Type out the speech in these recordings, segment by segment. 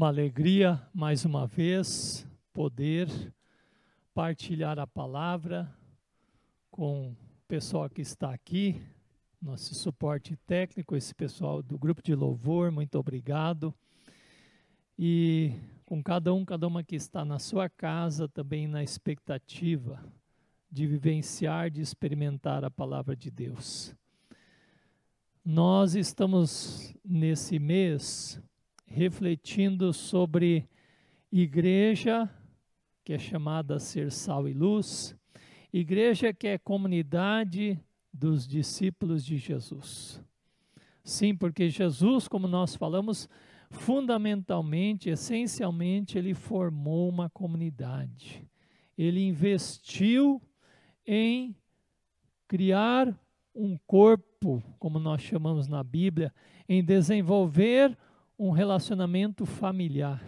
Uma alegria, mais uma vez, poder partilhar a palavra com o pessoal que está aqui, nosso suporte técnico, esse pessoal do grupo de louvor, muito obrigado. E com cada um, cada uma que está na sua casa, também na expectativa de vivenciar, de experimentar a palavra de Deus. Nós estamos nesse mês refletindo sobre igreja, que é chamada ser sal e luz, igreja que é comunidade dos discípulos de Jesus. Sim, porque Jesus, como nós falamos, fundamentalmente, essencialmente, ele formou uma comunidade. Ele investiu em criar um corpo, como nós chamamos na Bíblia, em desenvolver um relacionamento familiar.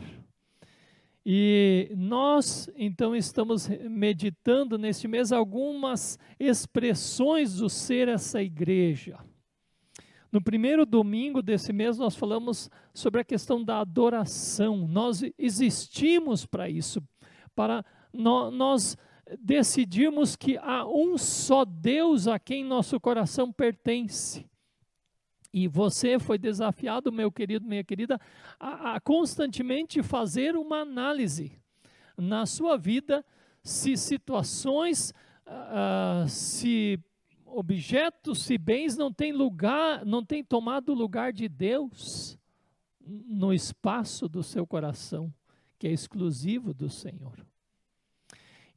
E nós, então, estamos meditando neste mês algumas expressões do ser essa igreja. No primeiro domingo desse mês, nós falamos sobre a questão da adoração. Nós existimos para isso, para no, nós decidirmos que há um só Deus a quem nosso coração pertence. E você foi desafiado, meu querido, minha querida, a, a constantemente fazer uma análise na sua vida se situações, uh, se objetos, se bens não têm lugar, não têm tomado lugar de Deus no espaço do seu coração, que é exclusivo do Senhor.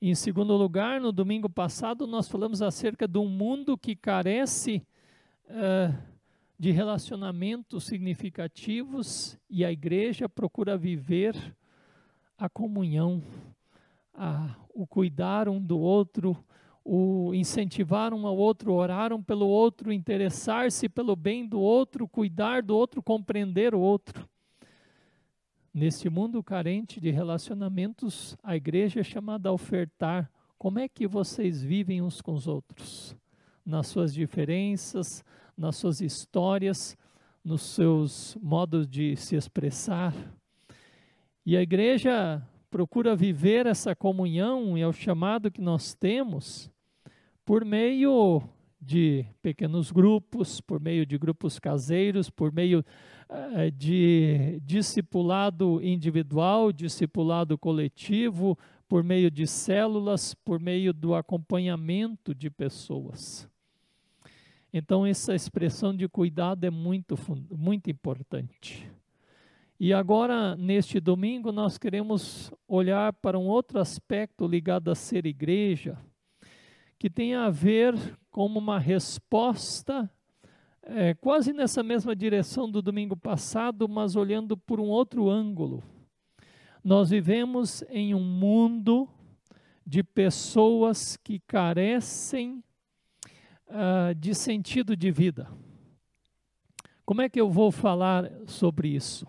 Em segundo lugar, no domingo passado, nós falamos acerca de um mundo que carece uh, de relacionamentos significativos e a igreja procura viver a comunhão, a, o cuidar um do outro, o incentivar um ao outro, orar um pelo outro, interessar-se pelo bem do outro, cuidar do outro, compreender o outro. Neste mundo carente de relacionamentos, a igreja é chamada a ofertar como é que vocês vivem uns com os outros, nas suas diferenças, nas suas histórias, nos seus modos de se expressar. E a igreja procura viver essa comunhão e é o chamado que nós temos por meio de pequenos grupos, por meio de grupos caseiros, por meio uh, de discipulado individual, discipulado coletivo, por meio de células, por meio do acompanhamento de pessoas. Então, essa expressão de cuidado é muito, muito importante. E agora, neste domingo, nós queremos olhar para um outro aspecto ligado a ser igreja, que tem a ver com uma resposta, é, quase nessa mesma direção do domingo passado, mas olhando por um outro ângulo. Nós vivemos em um mundo de pessoas que carecem uh, de sentido de vida. Como é que eu vou falar sobre isso?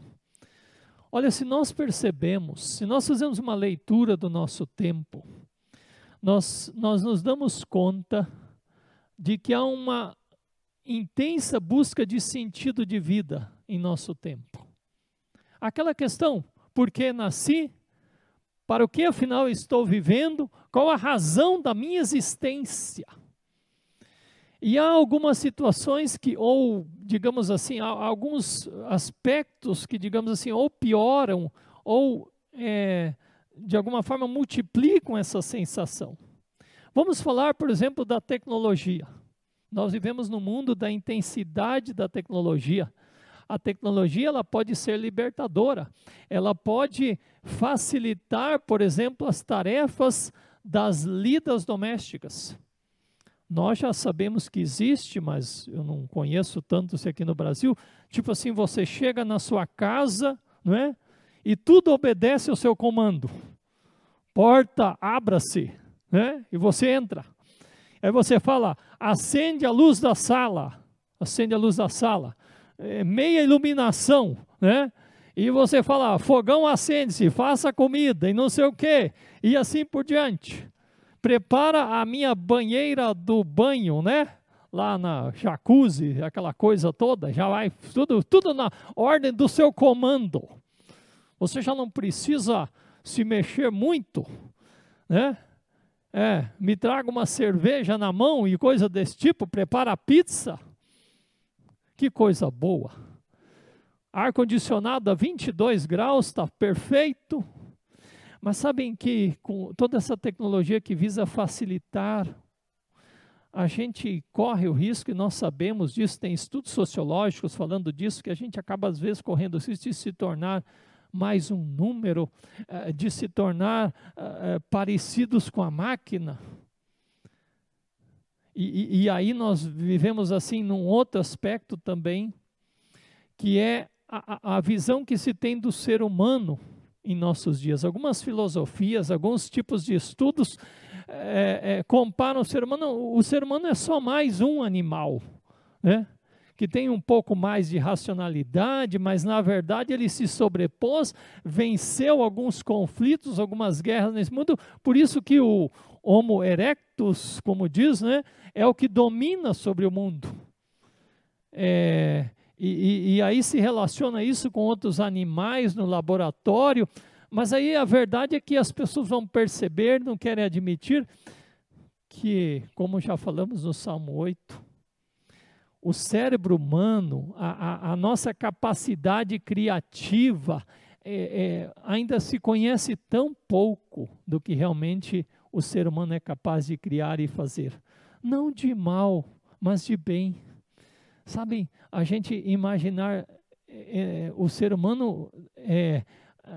Olha, se nós percebemos, se nós fazemos uma leitura do nosso tempo, nós, nós nos damos conta de que há uma intensa busca de sentido de vida em nosso tempo. Aquela questão, por que nasci? Para o que afinal estou vivendo? Qual a razão da minha existência? E há algumas situações que, ou, digamos assim, há alguns aspectos que, digamos assim, ou pioram, ou, é, de alguma forma, multiplicam essa sensação. Vamos falar, por exemplo, da tecnologia. Nós vivemos no mundo da intensidade da tecnologia. A tecnologia ela pode ser libertadora, ela pode facilitar, por exemplo, as tarefas das lidas domésticas. Nós já sabemos que existe, mas eu não conheço tanto isso aqui no Brasil. Tipo assim, você chega na sua casa, não é? E tudo obedece ao seu comando. Porta, abra-se, né? E você entra. Aí você fala, acende a luz da sala, acende a luz da sala, é, meia iluminação, né? E você fala, fogão acende-se, faça comida e não sei o quê, e assim por diante prepara a minha banheira do banho, né? Lá na jacuzzi, aquela coisa toda, já vai tudo, tudo na ordem do seu comando. Você já não precisa se mexer muito, né? É, me traga uma cerveja na mão e coisa desse tipo, prepara a pizza. Que coisa boa. Ar-condicionado a 22 graus, está perfeito. Mas sabem que com toda essa tecnologia que visa facilitar, a gente corre o risco, e nós sabemos disso, tem estudos sociológicos falando disso, que a gente acaba às vezes correndo o risco de se tornar mais um número, uh, de se tornar uh, parecidos com a máquina. E, e, e, aí nós vivemos assim num outro aspecto também, que é a, a visão que se tem do ser humano em nossos dias. Algumas filosofias, alguns tipos de estudos é, é, comparam o ser humano. O ser humano é só mais um animal, né? que tem um pouco mais de racionalidade, mas na verdade ele se sobrepôs, venceu alguns conflitos, algumas guerras nesse mundo. Por isso que o Homo erectus, como diz, né, é o que domina sobre o mundo. É, e, e, e aí se relaciona isso com outros animais no laboratório, mas aí a verdade é que as pessoas vão perceber, não querem admitir, que, como já falamos no Salmo 8, o cérebro humano, a, a, a nossa capacidade criativa, é, é, ainda se conhece tão pouco do que realmente o ser humano é capaz de criar e fazer. Não de mal, mas de bem. Sabem, a gente imaginar é, o ser humano é,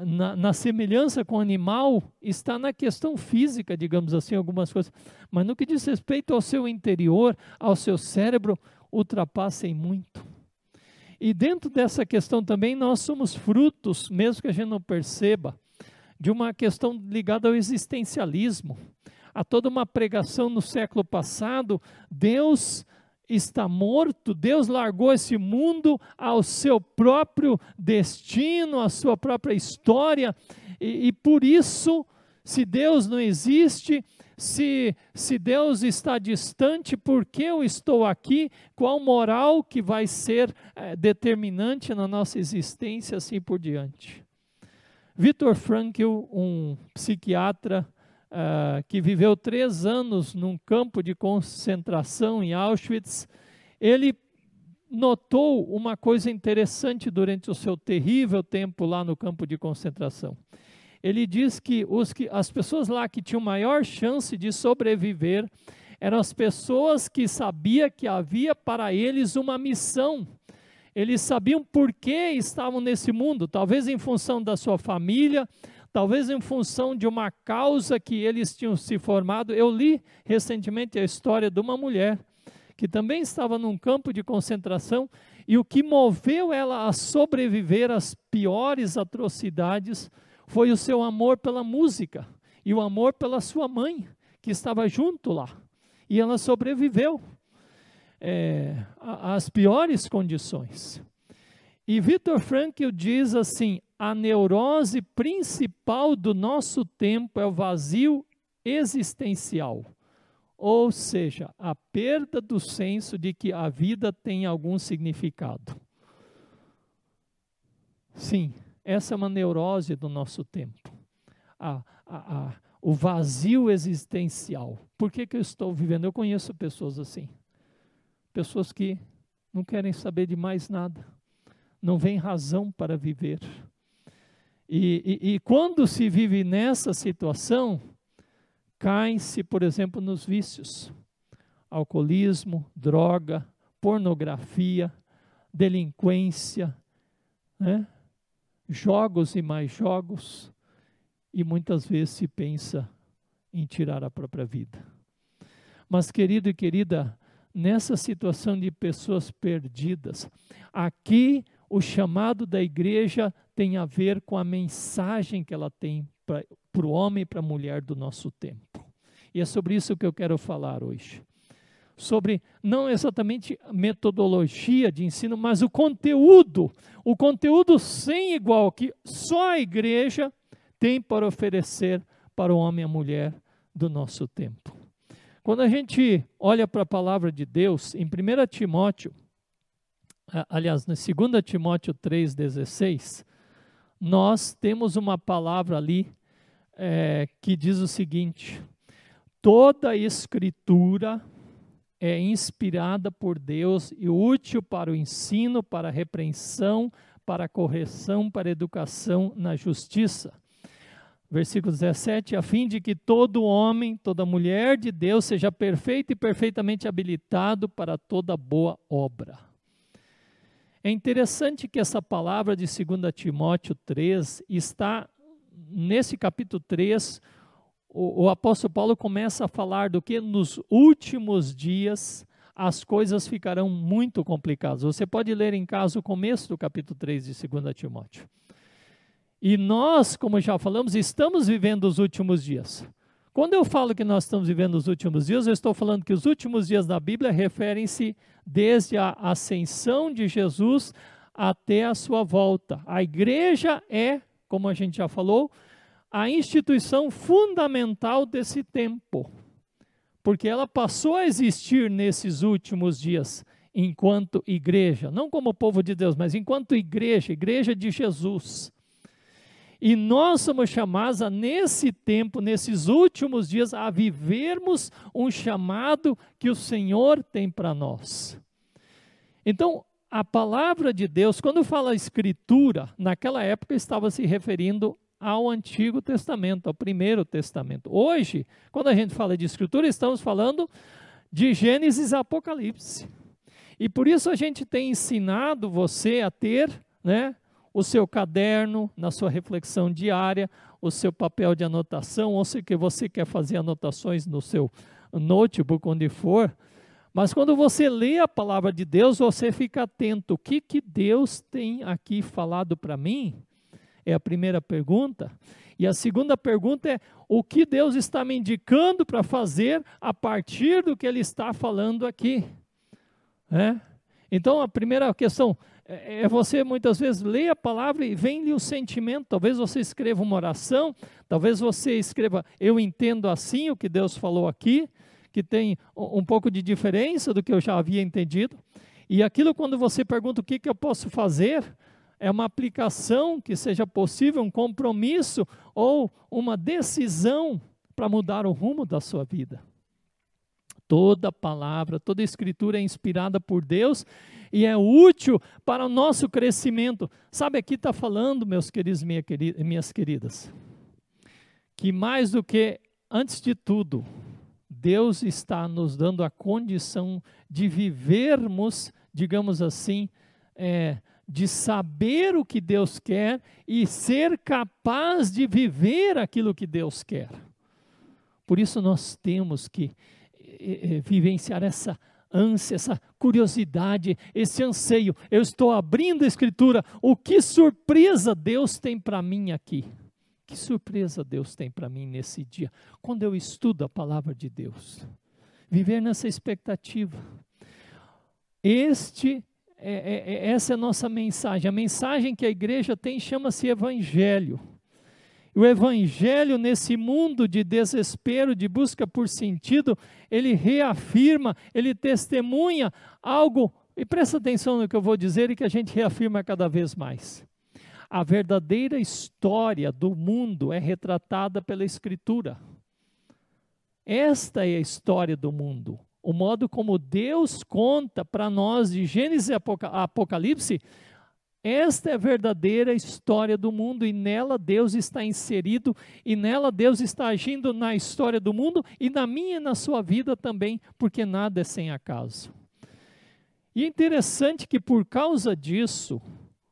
na, na, semelhança com o animal está na questão física, digamos assim, algumas coisas. Mas no que diz respeito ao seu interior, ao seu cérebro, ultrapassem muito. E dentro dessa questão também nós somos frutos, mesmo que a gente não perceba, de uma questão ligada ao existencialismo. A toda uma pregação no século passado, Deus está morto, Deus largou esse mundo ao seu próprio destino, à sua própria história, e, e por isso, se Deus não existe, se, se Deus está distante, por que eu estou aqui? Qual moral que vai ser é, determinante na nossa existência, assim por diante? Viktor Frankl, um psiquiatra uh, que viveu três anos num campo de concentração em Auschwitz, ele notou uma coisa interessante durante o seu terrível tempo lá no campo de concentração. Ele diz que, os que as pessoas lá que tinham maior chance de sobreviver eram as pessoas que sabiam que havia para eles uma missão. Eles sabiam por que estavam nesse mundo, talvez em função da sua família, talvez em função de uma causa que eles tinham se formado. Eu li recentemente a história de uma mulher que também estava num campo de concentração e o que moveu ela a sobreviver às piores atrocidades foi o seu amor pela música e o amor pela sua mãe, que estava junto lá. E ela sobreviveu é, às piores condições. E Victor Frankl diz assim: a neurose principal do nosso tempo é o vazio existencial, ou seja, a perda do senso de que a vida tem algum significado. Sim, essa é uma neurose do nosso tempo. A, a, a, o vazio existencial. Por que, que eu estou vivendo? Eu conheço pessoas assim. Pessoas que não querem saber de mais nada. Não vem razão para viver e, e, e quando se vive nessa situação, cai-se, por exemplo, nos vícios: alcoolismo, droga, pornografia, delinquência, né? jogos e mais jogos, e muitas vezes se pensa em tirar a própria vida. Mas, querido e querida, nessa situação de pessoas perdidas, aqui o chamado da igreja tem a ver com a mensagem que ela tem para o homem e para a mulher do nosso tempo. E é sobre isso que eu quero falar hoje. Sobre não exatamente metodologia de ensino, mas o conteúdo. O conteúdo sem igual que só a igreja tem para oferecer para o homem e a mulher do nosso tempo. Quando a gente olha para a palavra de Deus, em 1 Timóteo, aliás, na 2 Timóteo 3,16, nós temos uma palavra ali é, que diz o seguinte: toda escritura é inspirada por Deus e útil para o ensino, para a repreensão, para a correção, para a educação na justiça. Versículo 17: a fim de que todo homem, toda mulher de Deus seja perfeito e perfeitamente habilitado para toda boa obra. É interessante que essa palavra de 2 Timóteo 3 está nesse capítulo 3, o, o apóstolo Paulo começa a falar do que nos últimos dias as coisas ficarão muito complicadas. Você pode ler em casa o começo do capítulo 3 de 2 Timóteo. E nós, como já falamos, estamos vivendo os últimos dias. Quando eu falo que nós estamos vivendo os últimos dias, eu estou falando que os últimos dias da Bíblia referem-se desde a ascensão de Jesus até a sua volta. A igreja é, como a gente já falou, a instituição fundamental desse tempo, porque ela passou a existir nesses últimos dias enquanto igreja, não como povo de Deus, mas enquanto igreja, igreja de Jesus. E nós somos chamados a, nesse tempo, nesses últimos dias, a vivermos um chamado que o Senhor tem para nós. Então, a palavra de Deus, quando fala escritura, naquela época estava se referindo ao Antigo Testamento, ao Primeiro Testamento. Hoje, quando a gente fala de Escritura, estamos falando de Gênesis e Apocalipse. E por isso a gente tem ensinado você a ter né, o seu caderno na sua reflexão diária, o seu papel de anotação, ou se você quer fazer anotações no seu notebook, onde for. Mas quando você lê a palavra de Deus, você fica atento. O que, que Deus tem aqui falado para mim? É a primeira pergunta. E a segunda pergunta é: o que Deus está me indicando para fazer a partir do que Ele está falando aqui? É? Então, a primeira questão é, é você muitas vezes ler a palavra e vem-lhe o sentimento. Talvez você escreva uma oração, talvez você escreva: Eu entendo assim o que Deus falou aqui, que tem um pouco de diferença do que eu já havia entendido. E aquilo, quando você pergunta o que, que eu posso fazer, é uma aplicação que seja possível, um compromisso ou uma decisão para mudar o rumo da sua vida. Toda palavra, toda escritura é inspirada por Deus e é útil para o nosso crescimento. Sabe, aqui está falando, meus queridos e minhas queridas, que mais do que, antes de tudo, Deus está nos dando a condição de vivermos, digamos assim, é, de saber o que Deus quer e ser capaz de viver aquilo que Deus quer. Por isso nós temos que vivenciar essa ânsia, essa curiosidade, esse anseio. Eu estou abrindo a Escritura. O que surpresa Deus tem para mim aqui? Que surpresa Deus tem para mim nesse dia, quando eu estudo a palavra de Deus. Viver nessa expectativa. Este é, é, é, essa é a nossa mensagem. A mensagem que a igreja tem chama-se Evangelho. O Evangelho, nesse mundo de desespero, de busca por sentido, ele reafirma, ele testemunha algo, e presta atenção no que eu vou dizer e que a gente reafirma cada vez mais. A verdadeira história do mundo é retratada pela Escritura. Esta é a história do mundo. O modo como Deus conta para nós de Gênesis a Apocalipse, esta é a verdadeira história do mundo e nela Deus está inserido e nela Deus está agindo na história do mundo e na minha e na sua vida também, porque nada é sem acaso. E é interessante que por causa disso,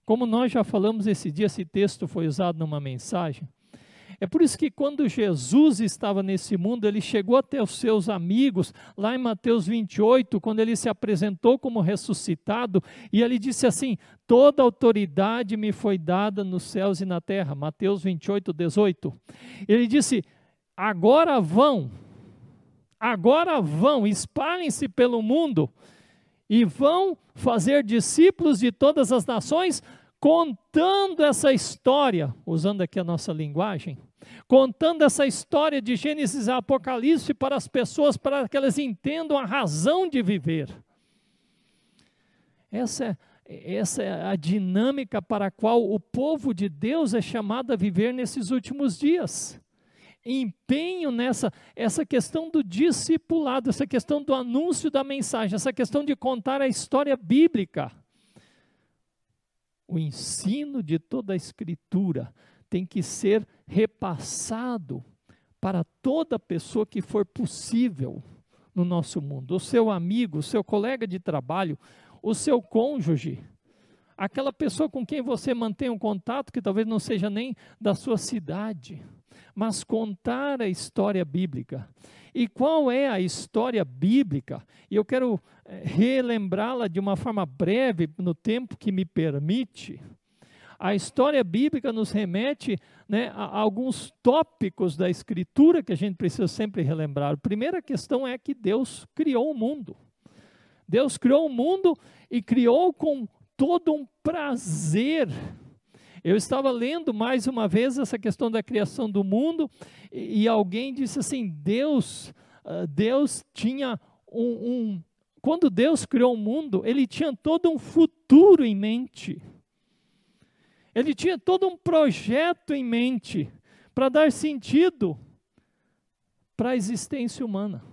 como nós já falamos esse dia, esse texto foi usado numa mensagem. É por isso que quando Jesus estava nesse mundo, ele chegou até os seus amigos, lá em Mateus 28, quando ele se apresentou como ressuscitado, e ele disse assim: Toda autoridade me foi dada nos céus e na terra. Mateus 28, 18. Ele disse: Agora vão, agora vão, espalhem-se pelo mundo e vão fazer discípulos de todas as nações, contando essa história, usando aqui a nossa linguagem, contando essa história de Gênesis a Apocalipse para as pessoas, para que elas entendam a razão de viver. Essa é, essa é a dinâmica para a qual o povo de Deus é chamado a viver nesses últimos dias. Empenho nessa essa questão do discipulado, essa questão do anúncio da mensagem, essa questão de contar a história bíblica. O ensino de toda a escritura tem que ser repassado para toda pessoa que for possível no nosso mundo. O seu amigo, o seu colega de trabalho, o seu cônjuge, aquela pessoa com quem você mantém um contato que talvez não seja nem da sua cidade, mas contar a história bíblica. E qual é a história bíblica? E eu quero eh, relembrá-la de uma forma breve, no tempo que me permite. A história bíblica nos remete né, a alguns tópicos da Escritura que a gente precisa sempre relembrar. A primeira questão é que Deus criou o mundo. Deus criou o mundo e criou com todo um prazer. Eu estava lendo mais uma vez essa questão da criação do mundo e, e alguém disse assim: Deus, uh, Deus tinha um, um, quando Deus criou o mundo, Ele tinha todo um futuro em mente. Ele tinha todo um projeto em mente para dar sentido para a existência humana.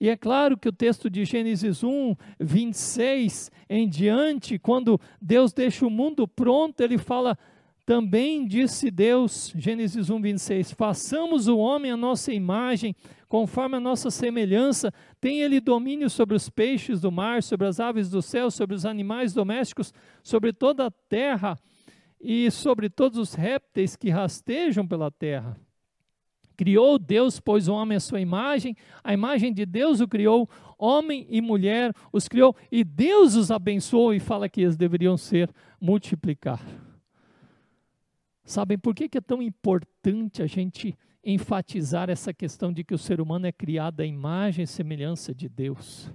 E é claro que o texto de Gênesis 1, 26 em diante, quando Deus deixa o mundo pronto, ele fala: também disse Deus, Gênesis 1, 26, façamos o homem a nossa imagem, conforme a nossa semelhança, tem ele domínio sobre os peixes do mar, sobre as aves do céu, sobre os animais domésticos, sobre toda a terra e sobre todos os répteis que rastejam pela terra. Criou Deus, pois o homem à sua imagem, a imagem de Deus o criou, homem e mulher os criou, e Deus os abençoou e fala que eles deveriam ser multiplicar. Sabem por que, que é tão importante a gente enfatizar essa questão de que o ser humano é criado à imagem e semelhança de Deus?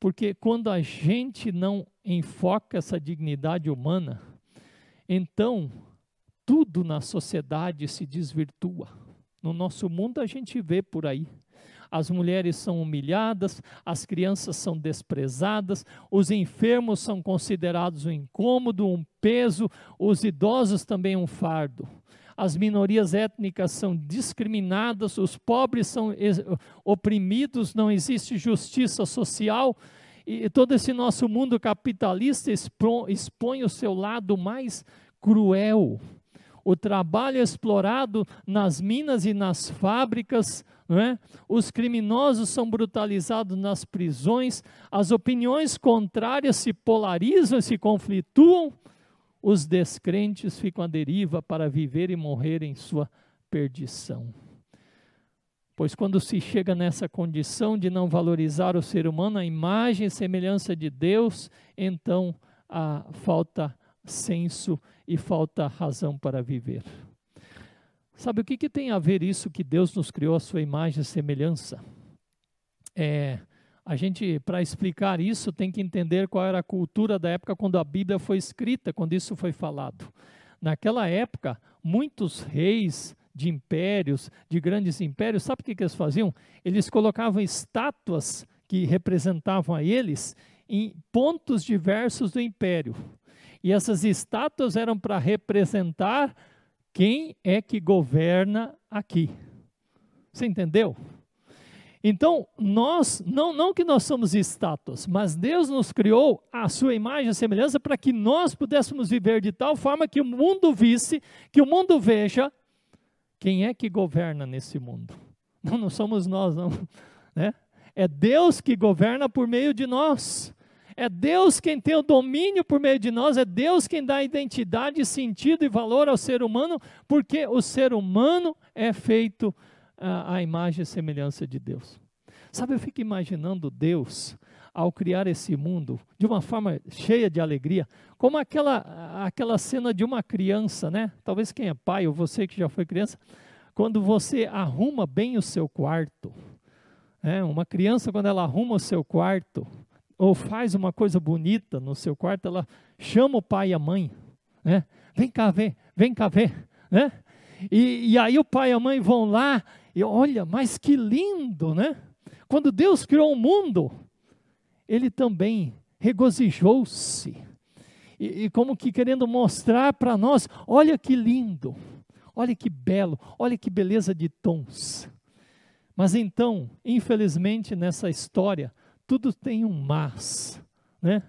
Porque quando a gente não enfoca essa dignidade humana, então tudo na sociedade se desvirtua. No nosso mundo a gente vê por aí. As mulheres são humilhadas, as crianças são desprezadas, os enfermos são considerados um incômodo, um peso, os idosos também um fardo. As minorias étnicas são discriminadas, os pobres são oprimidos, não existe justiça social e todo esse nosso mundo capitalista expõe o seu lado mais cruel. O trabalho explorado nas minas e nas fábricas, é? os criminosos são brutalizados nas prisões, as opiniões contrárias se polarizam e se conflituam, os descrentes ficam à deriva para viver e morrer em sua perdição. Pois quando se chega nessa condição de não valorizar o ser humano, a imagem e semelhança de Deus, então a falta senso e falta razão para viver. Sabe o que, que tem a ver isso que Deus nos criou a sua imagem e semelhança? É, a gente, para explicar isso, tem que entender qual era a cultura da época quando a Bíblia foi escrita, quando isso foi falado. Naquela época, muitos reis, de impérios, de grandes impérios, sabe o que, que eles faziam? Eles colocavam estátuas que representavam a eles em pontos diversos do império. E essas estátuas eram para representar quem é que governa aqui. Você entendeu? Então, nós, não, não que nós somos estátuas, mas Deus nos criou a sua imagem e semelhança para que nós pudéssemos viver de tal forma que o mundo visse, que o mundo veja quem é que governa nesse mundo? Não, não somos nós, não. Né? É Deus que governa por meio de nós. É Deus quem tem o domínio por meio de nós, é Deus quem dá identidade, sentido e valor ao ser humano, porque o ser humano é feito à, à imagem e semelhança de Deus. Sabe, eu fico imaginando Deus ao criar esse mundo de uma forma cheia de alegria, como aquela, aquela cena de uma criança, né? Talvez quem é pai ou você que já foi criança, quando você arruma bem o seu quarto. É, uma criança, quando ela arruma o seu quarto, ou faz uma coisa bonita no seu quarto, ela chama o pai e a mãe. Né? Vem cá ver, vem cá ver. Né? E, e aí o pai e a mãe vão lá e olha, mas que lindo, né? Quando Deus criou o mundo, ele também regozijou-se. E, e como que querendo mostrar para nós: olha que lindo, olha que belo, olha que beleza de tons. Mas então, infelizmente, nessa história, tudo tem um mas, né?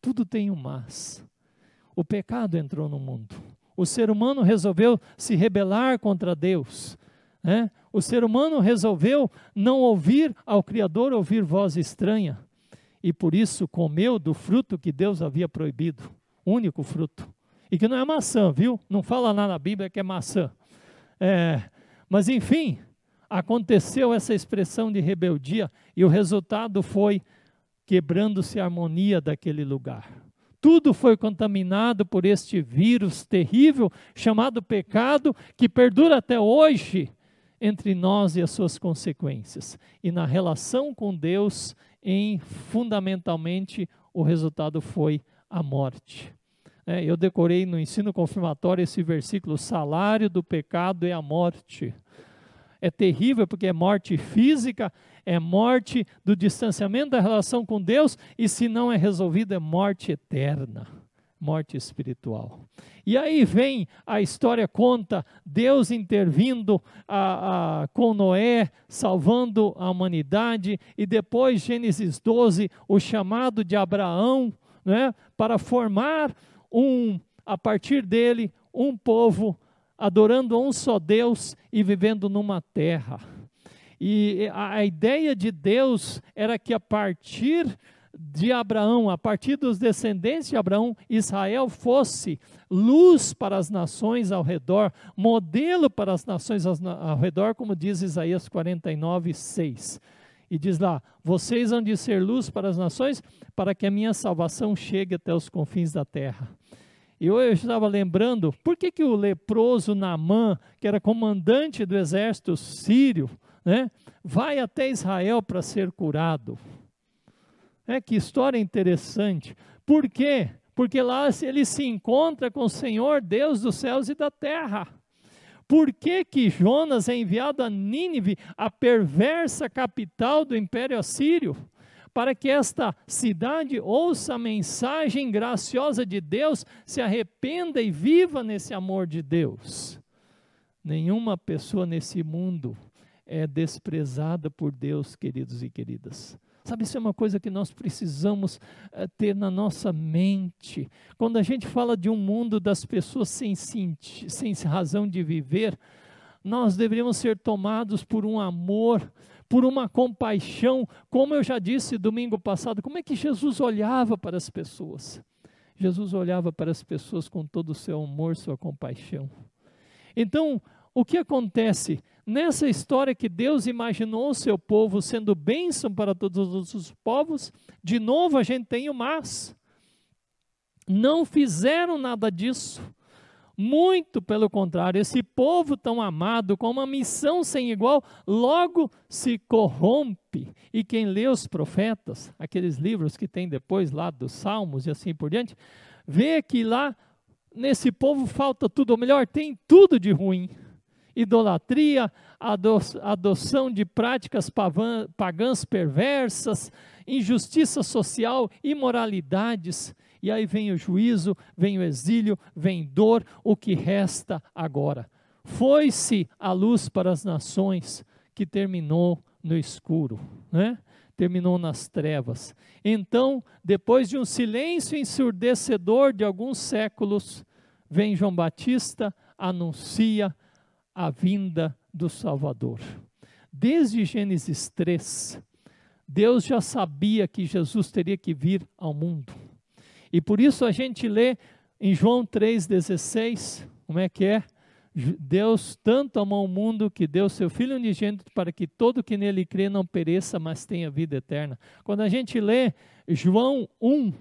Tudo tem um mas. O pecado entrou no mundo. O ser humano resolveu se rebelar contra Deus. Né? O ser humano resolveu não ouvir ao Criador, ouvir voz estranha. E por isso comeu do fruto que Deus havia proibido único fruto. E que não é maçã, viu? Não fala lá na Bíblia que é maçã. É, mas enfim, aconteceu essa expressão de rebeldia e o resultado foi quebrando-se a harmonia daquele lugar. Tudo foi contaminado por este vírus terrível chamado pecado, que perdura até hoje entre nós e as suas consequências. E na relação com Deus, em fundamentalmente o resultado foi a morte. É, eu decorei no ensino confirmatório esse versículo: o salário do pecado é a morte. É terrível porque é morte física, é morte do distanciamento da relação com Deus, e se não é resolvido, é morte eterna, morte espiritual. E aí vem a história, conta Deus intervindo a, a, com Noé, salvando a humanidade, e depois, Gênesis 12, o chamado de Abraão né, para formar um, a partir dele, um povo adorando um só Deus e vivendo numa terra. E a, a ideia de Deus era que a partir de Abraão, a partir dos descendentes de Abraão, Israel fosse luz para as nações ao redor, modelo para as nações ao redor, como diz Isaías 49, 6. E diz lá: Vocês hão de ser luz para as nações, para que a minha salvação chegue até os confins da terra. E eu estava lembrando, por que, que o leproso Naamã, que era comandante do exército sírio, né, vai até Israel para ser curado? É que história interessante. Por quê? Porque lá ele se encontra com o Senhor, Deus dos céus e da terra. Por que, que Jonas é enviado a Nínive, a perversa capital do Império Assírio? Para que esta cidade ouça a mensagem graciosa de Deus, se arrependa e viva nesse amor de Deus. Nenhuma pessoa nesse mundo é desprezada por Deus, queridos e queridas. Sabe, isso é uma coisa que nós precisamos uh, ter na nossa mente. Quando a gente fala de um mundo das pessoas sem, sem razão de viver, nós deveríamos ser tomados por um amor, por uma compaixão, como eu já disse domingo passado, como é que Jesus olhava para as pessoas? Jesus olhava para as pessoas com todo o seu amor, sua compaixão. Então, o que acontece? Nessa história que Deus imaginou o seu povo sendo bênção para todos os povos, de novo a gente tem o mas. Não fizeram nada disso. Muito pelo contrário, esse povo tão amado, com uma missão sem igual, logo se corrompe. E quem lê os profetas, aqueles livros que tem depois lá dos Salmos e assim por diante, vê que lá nesse povo falta tudo, ou melhor, tem tudo de ruim idolatria, adoção de práticas pagãs perversas, injustiça social, imoralidades. E aí vem o juízo, vem o exílio, vem dor, o que resta agora? Foi-se a luz para as nações que terminou no escuro, né? terminou nas trevas. Então, depois de um silêncio ensurdecedor de alguns séculos, vem João Batista, anuncia a vinda do Salvador. Desde Gênesis 3, Deus já sabia que Jesus teria que vir ao mundo. E por isso a gente lê em João 3,16, como é que é? Deus tanto amou o mundo que deu seu Filho unigênito para que todo que nele crê não pereça, mas tenha vida eterna. Quando a gente lê João 1,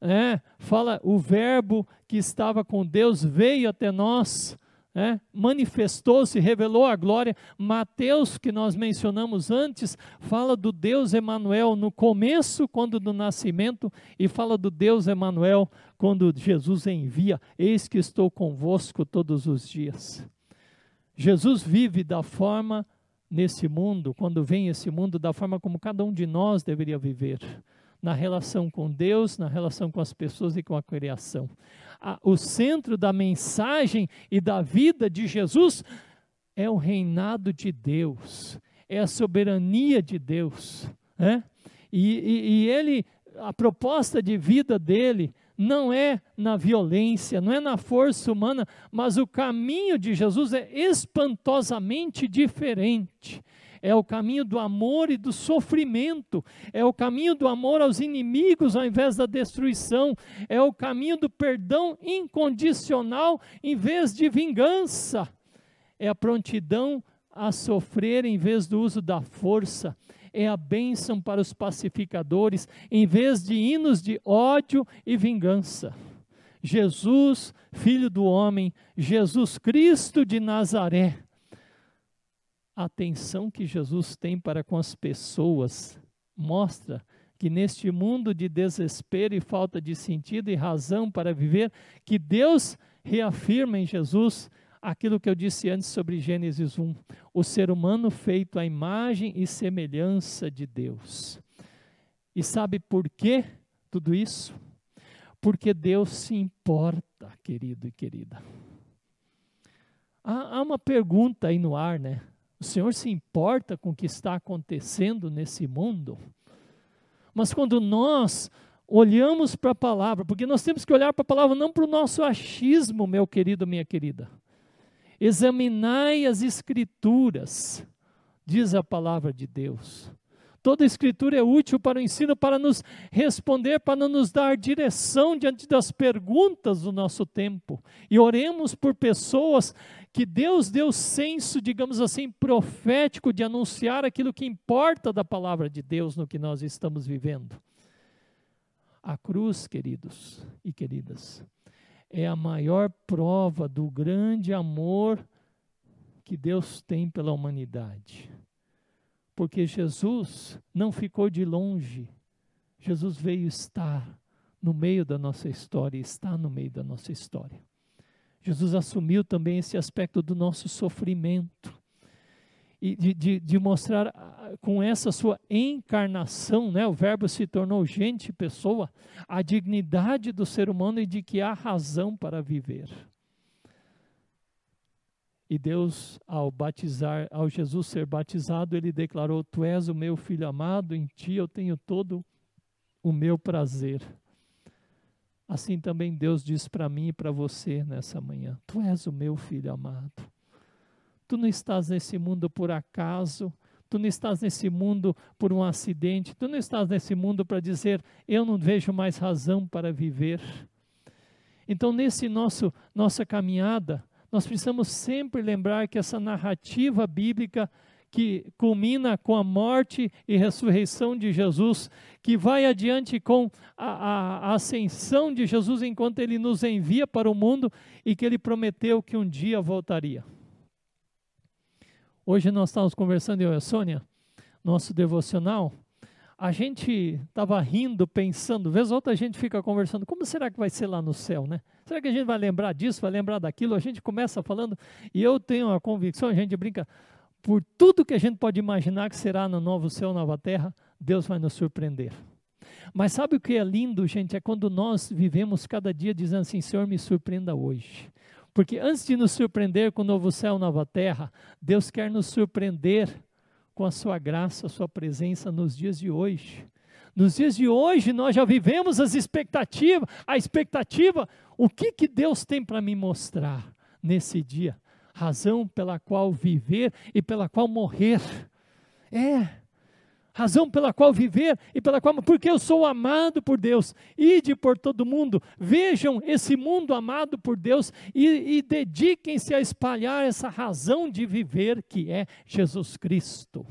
é, fala o verbo que estava com Deus veio até nós, é, manifestou-se, revelou a glória. Mateus, que nós mencionamos antes, fala do Deus Emanuel no começo, quando do nascimento, e fala do Deus Emanuel quando Jesus envia: Eis que estou convosco todos os dias. Jesus vive da forma nesse mundo, quando vem esse mundo, da forma como cada um de nós deveria viver. Na relação com Deus, na relação com as pessoas e com a criação. o centro da mensagem e da vida de Jesus é o reinado de Deus, é a soberania de Deus. Né? E, e, e ele, a proposta de vida dele não é na violência, não é na força humana, mas o caminho de Jesus é espantosamente diferente. É o caminho do amor e do sofrimento, é o caminho do amor aos inimigos ao invés da destruição, é o caminho do perdão incondicional em vez de vingança, é a prontidão a sofrer em vez do uso da força, é a bênção para os pacificadores, em vez de hinos de ódio e vingança. Jesus, Filho do Homem, Jesus Cristo de Nazaré. A atenção que Jesus tem para com as pessoas mostra que neste mundo de desespero e falta de sentido e razão para viver, que Deus reafirma em Jesus aquilo que eu disse antes sobre Gênesis 1, o ser humano feito à imagem e semelhança de Deus. E sabe por quê tudo isso? Porque Deus se importa, querido e querida. Há, há uma pergunta aí no ar, né? O Senhor se importa com o que está acontecendo nesse mundo? Mas quando nós olhamos para a palavra, porque nós temos que olhar para a palavra não para o nosso achismo, meu querido, minha querida. Examinai as Escrituras, diz a palavra de Deus. Toda escritura é útil para o ensino, para nos responder, para nos dar direção diante das perguntas do nosso tempo. E oremos por pessoas que Deus deu senso, digamos assim, profético de anunciar aquilo que importa da palavra de Deus no que nós estamos vivendo. A cruz, queridos e queridas, é a maior prova do grande amor que Deus tem pela humanidade. Porque Jesus não ficou de longe, Jesus veio estar no meio da nossa história, está no meio da nossa história. Jesus assumiu também esse aspecto do nosso sofrimento e de, de, de, mostrar ah, com essa sua encarnação, né, o Verbo se tornou gente, pessoa, a dignidade do ser humano e de que há razão para viver. E Deus, ao batizar, ao Jesus ser batizado, ele declarou: Tu és o meu filho amado, em ti eu tenho todo o meu prazer. Assim também Deus diz para mim e para você nessa manhã: Tu és o meu filho amado. Tu não estás nesse mundo por acaso, tu não estás nesse mundo por um acidente, tu não estás nesse mundo para dizer eu não vejo mais razão para viver. Então, nesse nosso nossa caminhada, nós precisamos sempre lembrar que essa narrativa bíblica que culmina com a morte e ressurreição de Jesus, que vai adiante com a, a, a, ascensão de Jesus enquanto ele nos envia para o mundo e que ele prometeu que um dia voltaria. Hoje nós estávamos conversando, eu e a Sônia, nosso devocional. A gente estava rindo, pensando, vez outra a gente fica conversando, como será que vai ser lá no céu, né? Será que a gente vai lembrar disso, vai lembrar daquilo? A gente começa falando, e eu tenho a convicção, a gente brinca, por tudo que a gente pode imaginar que será no novo céu, nova terra, Deus vai nos surpreender. Mas sabe o que é lindo, gente? É quando nós vivemos cada dia dizendo assim: Senhor, me surpreenda hoje. Porque antes de nos surpreender com o novo céu, nova terra, Deus quer nos surpreender com a sua graça, a sua presença nos dias de hoje. Nos dias de hoje nós já vivemos as expectativas, a expectativa, o que que Deus tem para me mostrar nesse dia? Razão pela qual viver e pela qual morrer. É, razão pela qual viver e pela qual, porque eu sou amado por Deus. Ide por todo mundo, vejam esse mundo amado por Deus e, e dediquem-se a espalhar essa razão de viver que é Jesus Cristo.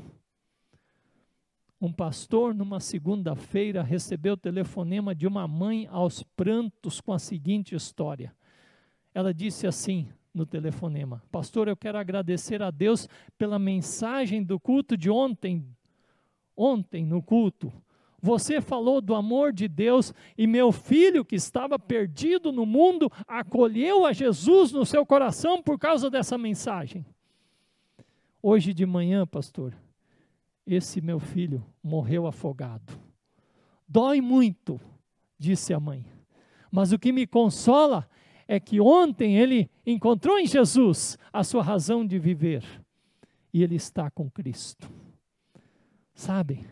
Um pastor, numa segunda-feira, recebeu o telefonema de uma mãe aos prantos com a seguinte história. Ela disse assim no telefonema: Pastor, eu quero agradecer a Deus pela mensagem do culto de ontem, ontem no culto. Você falou do amor de Deus e meu filho que estava perdido no mundo acolheu a Jesus no seu coração por causa dessa mensagem. Hoje de manhã, pastor, esse meu filho morreu afogado. dói muito, disse a mãe. Mas o que me consola é que ontem ele encontrou em Jesus a sua razão de viver e ele está com Cristo. Sabe?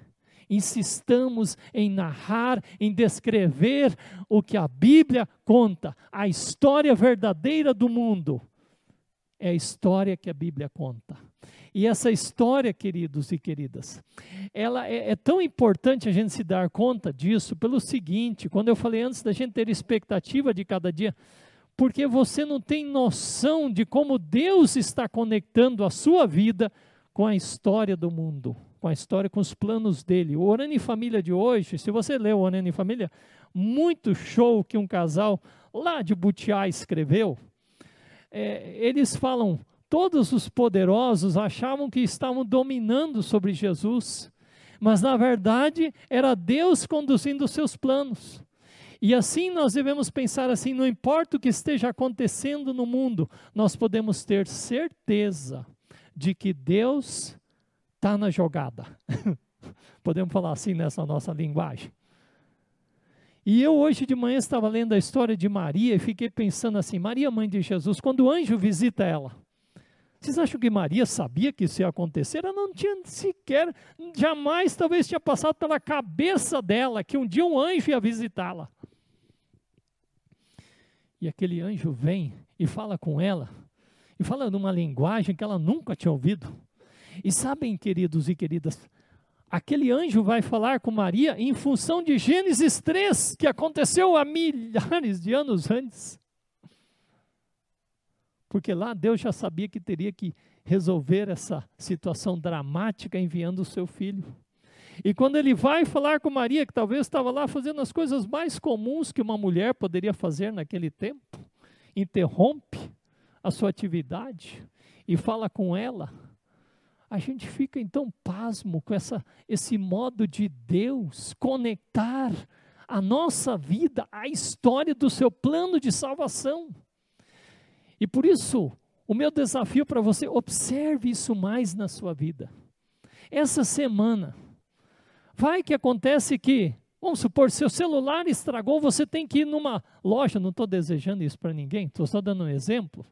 Insistamos em narrar, em descrever o que a Bíblia conta, a história verdadeira do mundo. É a história que a Bíblia conta. E essa história, queridos e queridas, ela é, é, tão importante a gente se dar conta disso pelo seguinte: quando eu falei antes da gente ter expectativa de cada dia, porque você não tem noção de como Deus está conectando a sua vida com a história do mundo, com a história, com os planos dele. O Orando Família de hoje, se você lê o em Família, muito show que um casal lá de Butiá escreveu. É, eles falam Todos os poderosos achavam que estavam dominando sobre Jesus, mas na verdade era Deus conduzindo os seus planos. E assim nós devemos pensar assim: não importa o que esteja acontecendo no mundo, nós podemos ter certeza de que Deus está na jogada. podemos falar assim nessa nossa linguagem. E eu hoje de manhã estava lendo a história de Maria e fiquei pensando assim: Maria, mãe de Jesus, quando o anjo visita ela, vocês acham que Maria sabia que isso ia acontecer? Ela não tinha sequer, jamais talvez tinha passado pela cabeça dela que um dia um anjo ia visitá-la. E aquele anjo vem e fala com ela, e fala numa linguagem que ela nunca tinha ouvido. E sabem, queridos e queridas, aquele anjo vai falar com Maria em função de Gênesis 3, que aconteceu há milhares de anos antes porque lá Deus já sabia que teria que resolver essa situação dramática enviando o seu filho. E quando ele vai falar com Maria, que talvez estava lá fazendo as coisas mais comuns que uma mulher poderia fazer naquele tempo, interrompe a sua atividade e fala com ela, a gente fica então pasmo com essa, esse modo de Deus conectar a nossa vida à história do seu plano de salvação. E por isso, o meu desafio para você, observe isso mais na sua vida. Essa semana, vai que acontece que, vamos supor, seu celular estragou, você tem que ir numa loja, não estou desejando isso para ninguém, estou só dando um exemplo.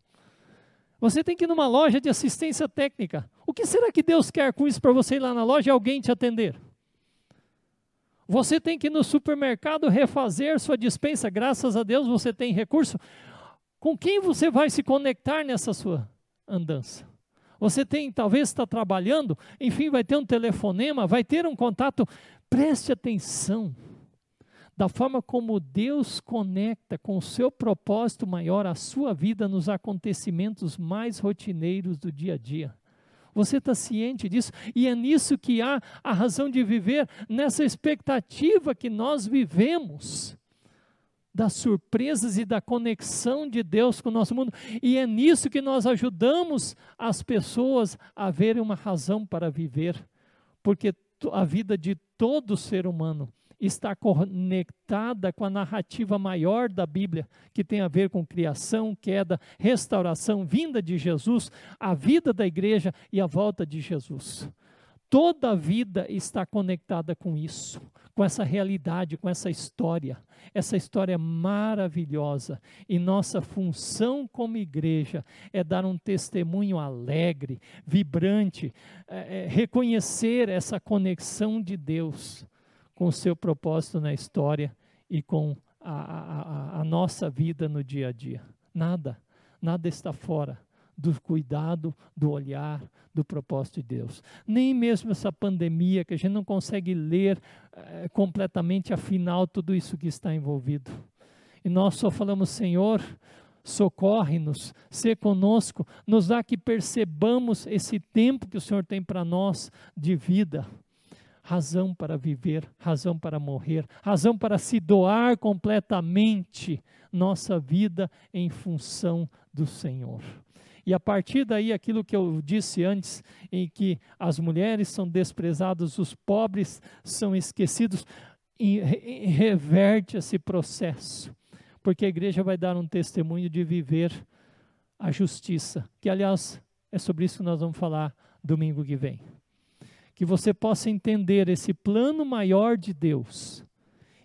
Você tem que ir numa loja de assistência técnica. O que será que Deus quer com isso para você ir lá na loja e alguém te atender? Você tem que ir no supermercado refazer sua dispensa, graças a Deus você tem recurso. Com quem você vai se conectar nessa sua andança? Você tem, talvez está trabalhando, enfim, vai ter um telefonema, vai ter um contato. Preste atenção da forma como Deus conecta com o seu propósito maior a sua vida nos acontecimentos mais rotineiros do dia a dia. Você está ciente disso? E é nisso que há a razão de viver, nessa expectativa que nós vivemos das surpresas e da conexão de Deus com o nosso mundo. E é nisso que nós ajudamos as pessoas a verem uma razão para viver, porque a vida de todo ser humano está conectada com a narrativa maior da Bíblia, que tem a ver com criação, queda, restauração, vinda de Jesus, a vida da igreja e a volta de Jesus. Toda a vida está conectada com isso com essa realidade, com essa história, essa história maravilhosa. E nossa função como igreja é dar um testemunho alegre, vibrante, é, é, reconhecer essa conexão de Deus com o seu propósito na história e com a, a, a nossa vida no dia a dia. Nada, nada está fora do cuidado, do olhar, do propósito de Deus. Nem mesmo essa pandemia, que a gente não consegue ler é, completamente, afinal, tudo isso que está envolvido. E nós só falamos, Senhor, socorre-nos, se conosco, nos dá que percebamos esse tempo que o Senhor tem para nós de vida. Razão para viver, razão para morrer, razão para se doar completamente nossa vida em função do Senhor. E a partir daí, aquilo que eu disse antes, em que as mulheres são desprezadas, os pobres são esquecidos, reverte esse processo, porque a igreja vai dar um testemunho de viver a justiça, que aliás é sobre isso que nós vamos falar domingo que vem. Que você possa entender esse plano maior de Deus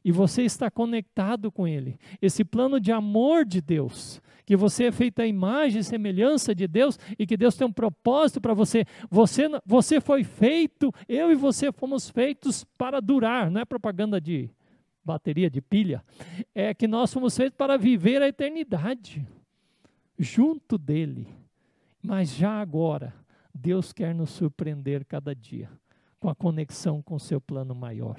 e você está conectado com Ele. Esse plano de amor de Deus, que você é feito à imagem e semelhança de Deus e que Deus tem um propósito para você. você. Você foi feito, eu e você fomos feitos para durar, não é propaganda de bateria de pilha, é que nós fomos feitos para viver a eternidade junto dele. Mas já agora, Deus quer nos surpreender cada dia com a conexão com o seu plano maior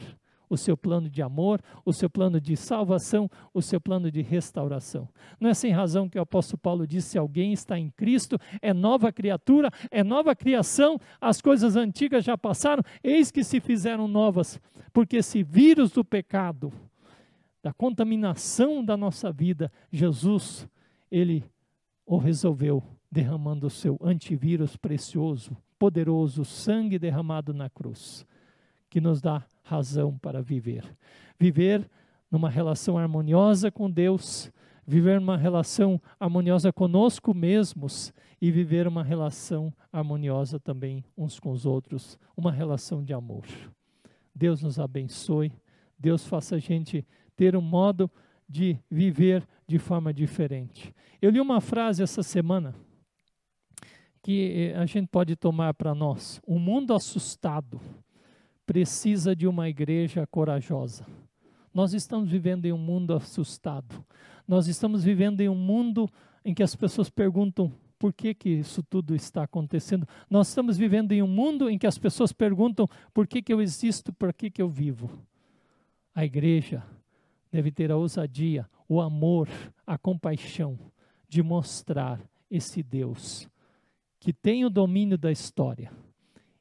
o seu plano de amor, o seu plano de salvação, o seu plano de restauração. Não é sem razão que o apóstolo Paulo disse: se alguém está em Cristo, é nova criatura, é nova criação, as coisas antigas já passaram, eis que se fizeram novas, porque esse vírus do pecado, da contaminação da nossa vida, Jesus, ele o resolveu derramando o seu antivírus precioso, poderoso, sangue derramado na cruz, que nos dá razão para viver. Viver numa relação harmoniosa com Deus, viver uma relação harmoniosa conosco mesmos e viver uma relação harmoniosa também uns com os outros, uma relação de amor. Deus nos abençoe, Deus faça a gente ter um modo de viver de forma diferente. Eu li uma frase essa semana que a gente pode tomar para nós: um mundo assustado precisa de uma igreja corajosa. Nós estamos vivendo em um mundo assustado. Nós estamos vivendo em um mundo em que as pessoas perguntam por que, que isso tudo está acontecendo. Nós estamos vivendo em um mundo em que as pessoas perguntam por que, que eu existo, por que, que eu vivo. A igreja deve ter a ousadia, o amor, a compaixão de mostrar esse Deus que tem o domínio da história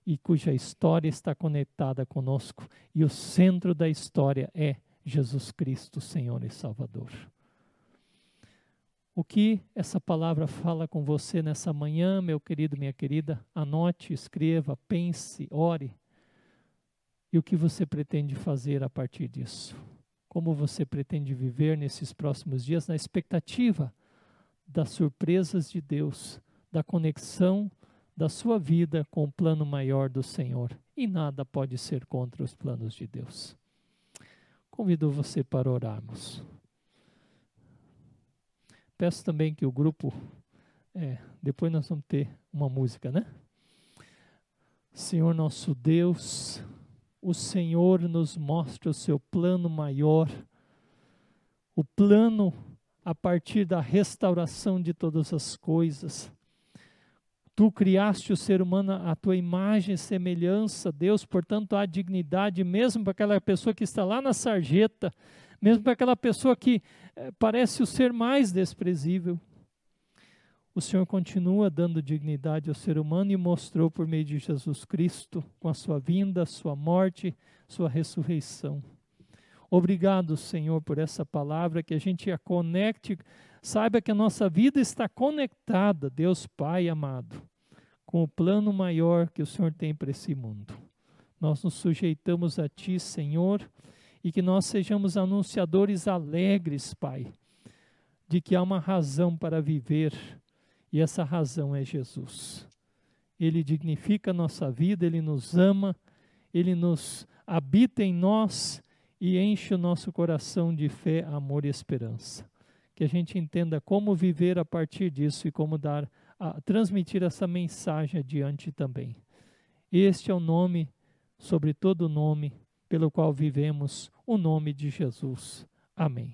e cuja história está conectada conosco, e o centro da história é Jesus Cristo, Senhor e Salvador. O que essa palavra fala com você nessa manhã, meu querido, minha querida? Anote, escreva, pense, ore. E o que você pretende fazer a partir disso? Como você pretende viver nesses próximos dias na expectativa das surpresas de Deus, da conexão da sua vida com o plano maior do Senhor. E nada pode ser contra os planos de Deus. Convido você para orarmos. Peço também que o grupo, é, depois nós vamos ter uma música, né? Senhor nosso Deus, o Senhor nos mostra o seu plano maior, o plano a partir da restauração de todas as coisas Tu criaste o ser humano à tua imagem e semelhança, Deus, portanto há dignidade mesmo para aquela pessoa que está lá na sarjeta, mesmo para aquela pessoa que eh, parece o ser mais desprezível. O Senhor continua dando dignidade ao ser humano e mostrou por meio de Jesus Cristo, com a sua vinda, sua morte, sua ressurreição. Obrigado, Senhor, por essa palavra, que a gente a conecte Saiba que a nossa vida está conectada, Deus Pai amado, com o plano maior que o Senhor tem para esse mundo. Nós nos sujeitamos a Ti, Senhor, e que nós sejamos anunciadores alegres, Pai, de que há uma razão para viver, e essa razão é Jesus. Ele dignifica a nossa vida, Ele nos ama, Ele nos habita em nós e enche o nosso coração de fé, amor e esperança que a gente entenda como viver a partir disso e como dar a, transmitir essa mensagem adiante também. Este é o nome sobre todo nome pelo qual vivemos, o nome de Jesus. Amém.